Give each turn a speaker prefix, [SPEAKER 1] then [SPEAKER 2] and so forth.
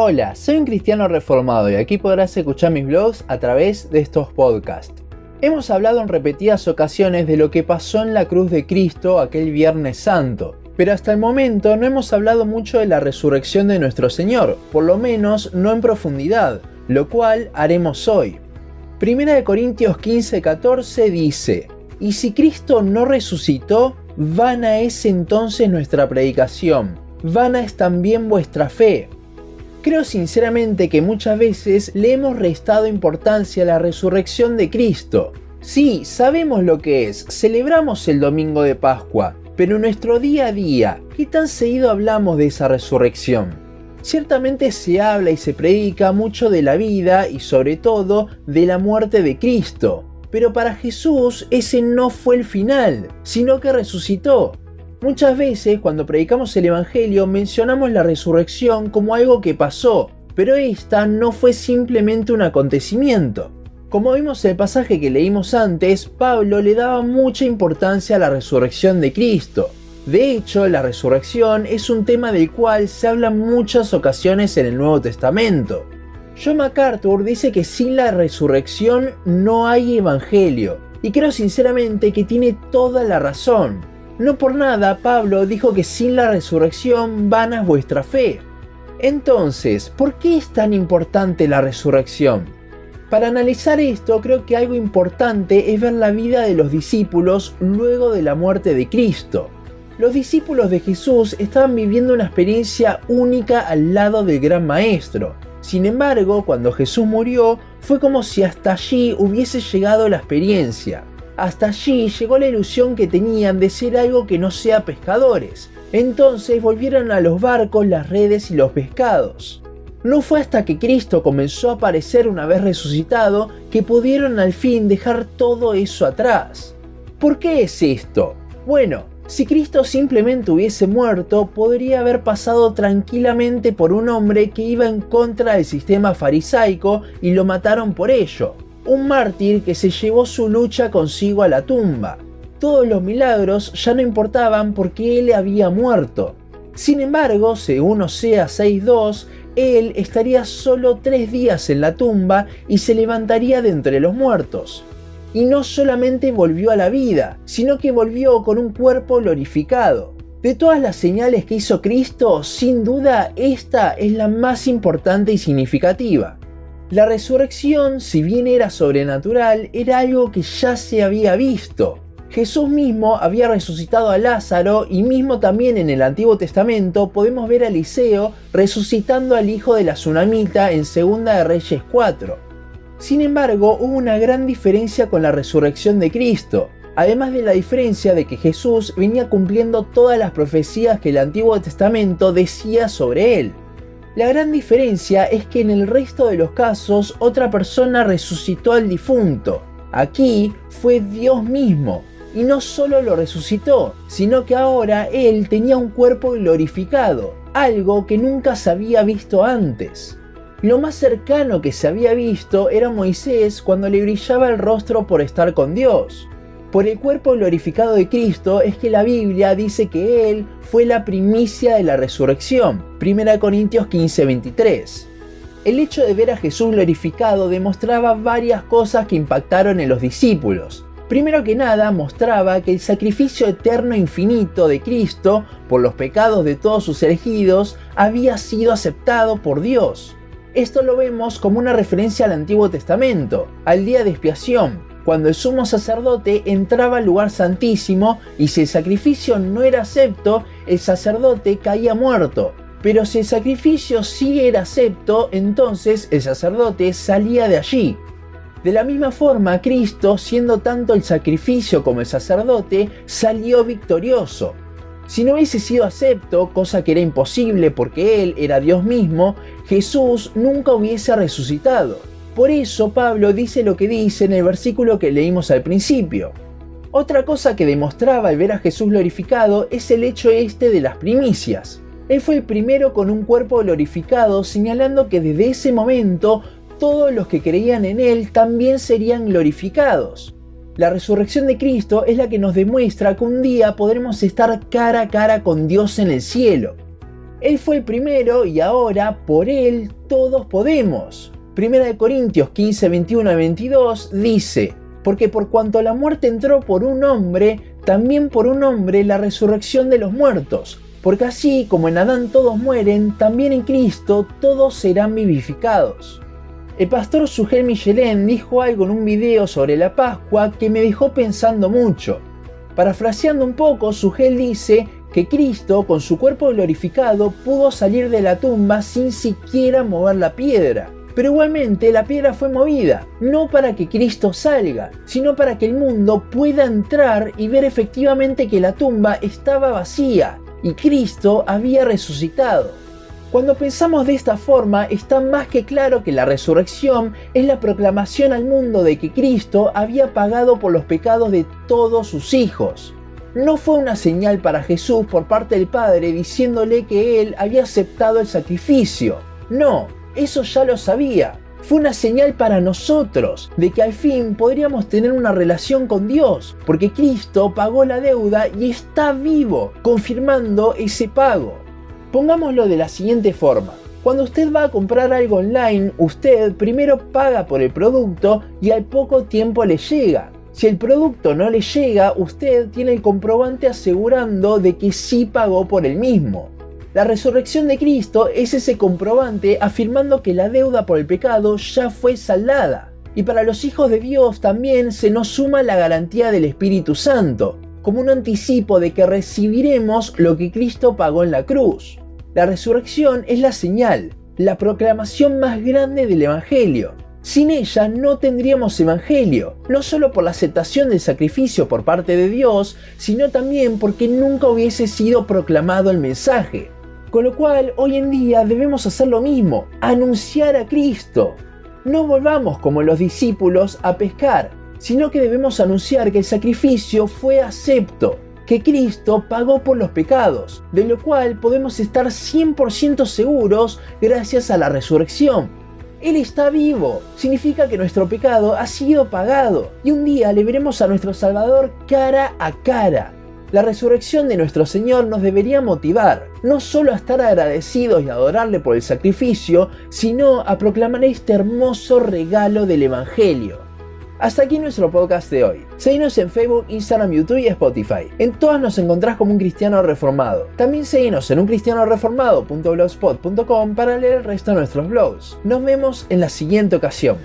[SPEAKER 1] Hola, soy un cristiano reformado y aquí podrás escuchar mis blogs a través de estos podcasts. Hemos hablado en repetidas ocasiones de lo que pasó en la cruz de Cristo aquel Viernes Santo, pero hasta el momento no hemos hablado mucho de la resurrección de nuestro Señor, por lo menos no en profundidad, lo cual haremos hoy. Primera de Corintios 15:14 dice, y si Cristo no resucitó, vana es entonces nuestra predicación, vana es también vuestra fe. Creo sinceramente que muchas veces le hemos restado importancia a la resurrección de Cristo. Sí, sabemos lo que es, celebramos el domingo de Pascua, pero en nuestro día a día, ¿qué tan seguido hablamos de esa resurrección? Ciertamente se habla y se predica mucho de la vida y sobre todo de la muerte de Cristo. Pero para Jesús ese no fue el final, sino que resucitó. Muchas veces cuando predicamos el Evangelio mencionamos la resurrección como algo que pasó, pero esta no fue simplemente un acontecimiento. Como vimos en el pasaje que leímos antes, Pablo le daba mucha importancia a la resurrección de Cristo. De hecho, la resurrección es un tema del cual se habla muchas ocasiones en el Nuevo Testamento. John MacArthur dice que sin la resurrección no hay evangelio, y creo sinceramente que tiene toda la razón. No por nada Pablo dijo que sin la resurrección vana es vuestra fe. Entonces, ¿por qué es tan importante la resurrección? Para analizar esto, creo que algo importante es ver la vida de los discípulos luego de la muerte de Cristo los discípulos de Jesús estaban viviendo una experiencia única al lado del gran maestro. Sin embargo, cuando Jesús murió, fue como si hasta allí hubiese llegado la experiencia. Hasta allí llegó la ilusión que tenían de ser algo que no sea pescadores. Entonces volvieron a los barcos, las redes y los pescados. No fue hasta que Cristo comenzó a aparecer una vez resucitado que pudieron al fin dejar todo eso atrás. ¿Por qué es esto? Bueno, si Cristo simplemente hubiese muerto, podría haber pasado tranquilamente por un hombre que iba en contra del sistema farisaico y lo mataron por ello. Un mártir que se llevó su lucha consigo a la tumba. Todos los milagros ya no importaban porque él había muerto. Sin embargo, según Osea 6.2, él estaría solo tres días en la tumba y se levantaría de entre los muertos y no solamente volvió a la vida, sino que volvió con un cuerpo glorificado. De todas las señales que hizo Cristo, sin duda esta es la más importante y significativa. La resurrección, si bien era sobrenatural, era algo que ya se había visto. Jesús mismo había resucitado a Lázaro y mismo también en el Antiguo Testamento podemos ver a Eliseo resucitando al hijo de la tsunamita en 2 de Reyes 4. Sin embargo, hubo una gran diferencia con la resurrección de Cristo, además de la diferencia de que Jesús venía cumpliendo todas las profecías que el Antiguo Testamento decía sobre él. La gran diferencia es que en el resto de los casos otra persona resucitó al difunto. Aquí fue Dios mismo. Y no solo lo resucitó, sino que ahora él tenía un cuerpo glorificado, algo que nunca se había visto antes. Lo más cercano que se había visto era Moisés cuando le brillaba el rostro por estar con Dios. Por el cuerpo glorificado de Cristo es que la Biblia dice que Él fue la primicia de la resurrección. 1 Corintios 15:23. El hecho de ver a Jesús glorificado demostraba varias cosas que impactaron en los discípulos. Primero que nada, mostraba que el sacrificio eterno e infinito de Cristo por los pecados de todos sus elegidos había sido aceptado por Dios. Esto lo vemos como una referencia al Antiguo Testamento, al día de expiación, cuando el sumo sacerdote entraba al lugar santísimo y si el sacrificio no era acepto, el sacerdote caía muerto. Pero si el sacrificio sí era acepto, entonces el sacerdote salía de allí. De la misma forma, Cristo, siendo tanto el sacrificio como el sacerdote, salió victorioso. Si no hubiese sido acepto, cosa que era imposible porque Él era Dios mismo, Jesús nunca hubiese resucitado. Por eso Pablo dice lo que dice en el versículo que leímos al principio. Otra cosa que demostraba al ver a Jesús glorificado es el hecho este de las primicias. Él fue el primero con un cuerpo glorificado, señalando que desde ese momento todos los que creían en Él también serían glorificados. La resurrección de Cristo es la que nos demuestra que un día podremos estar cara a cara con Dios en el cielo. Él fue el primero y ahora por Él todos podemos. Primera de Corintios 15, 21 y 22 dice, porque por cuanto la muerte entró por un hombre, también por un hombre la resurrección de los muertos. Porque así como en Adán todos mueren, también en Cristo todos serán vivificados. El pastor Sugel Michelin dijo algo en un video sobre la Pascua que me dejó pensando mucho. Parafraseando un poco, Sugel dice que Cristo, con su cuerpo glorificado, pudo salir de la tumba sin siquiera mover la piedra. Pero igualmente la piedra fue movida, no para que Cristo salga, sino para que el mundo pueda entrar y ver efectivamente que la tumba estaba vacía y Cristo había resucitado. Cuando pensamos de esta forma, está más que claro que la resurrección es la proclamación al mundo de que Cristo había pagado por los pecados de todos sus hijos. No fue una señal para Jesús por parte del Padre diciéndole que Él había aceptado el sacrificio. No, eso ya lo sabía. Fue una señal para nosotros de que al fin podríamos tener una relación con Dios, porque Cristo pagó la deuda y está vivo, confirmando ese pago. Pongámoslo de la siguiente forma. Cuando usted va a comprar algo online, usted primero paga por el producto y al poco tiempo le llega. Si el producto no le llega, usted tiene el comprobante asegurando de que sí pagó por el mismo. La resurrección de Cristo es ese comprobante afirmando que la deuda por el pecado ya fue saldada. Y para los hijos de Dios también se nos suma la garantía del Espíritu Santo, como un anticipo de que recibiremos lo que Cristo pagó en la cruz. La resurrección es la señal, la proclamación más grande del Evangelio. Sin ella no tendríamos Evangelio, no solo por la aceptación del sacrificio por parte de Dios, sino también porque nunca hubiese sido proclamado el mensaje. Con lo cual, hoy en día debemos hacer lo mismo, anunciar a Cristo. No volvamos como los discípulos a pescar, sino que debemos anunciar que el sacrificio fue acepto, que Cristo pagó por los pecados, de lo cual podemos estar 100% seguros gracias a la resurrección. Él está vivo, significa que nuestro pecado ha sido pagado y un día le veremos a nuestro Salvador cara a cara. La resurrección de nuestro Señor nos debería motivar, no solo a estar agradecidos y adorarle por el sacrificio, sino a proclamar este hermoso regalo del Evangelio. Hasta aquí nuestro podcast de hoy. Seguinos en Facebook, Instagram, YouTube y Spotify. En todas nos encontrás como un cristiano reformado. También seguinos en uncristianoreformado.blogspot.com para leer el resto de nuestros blogs. Nos vemos en la siguiente ocasión.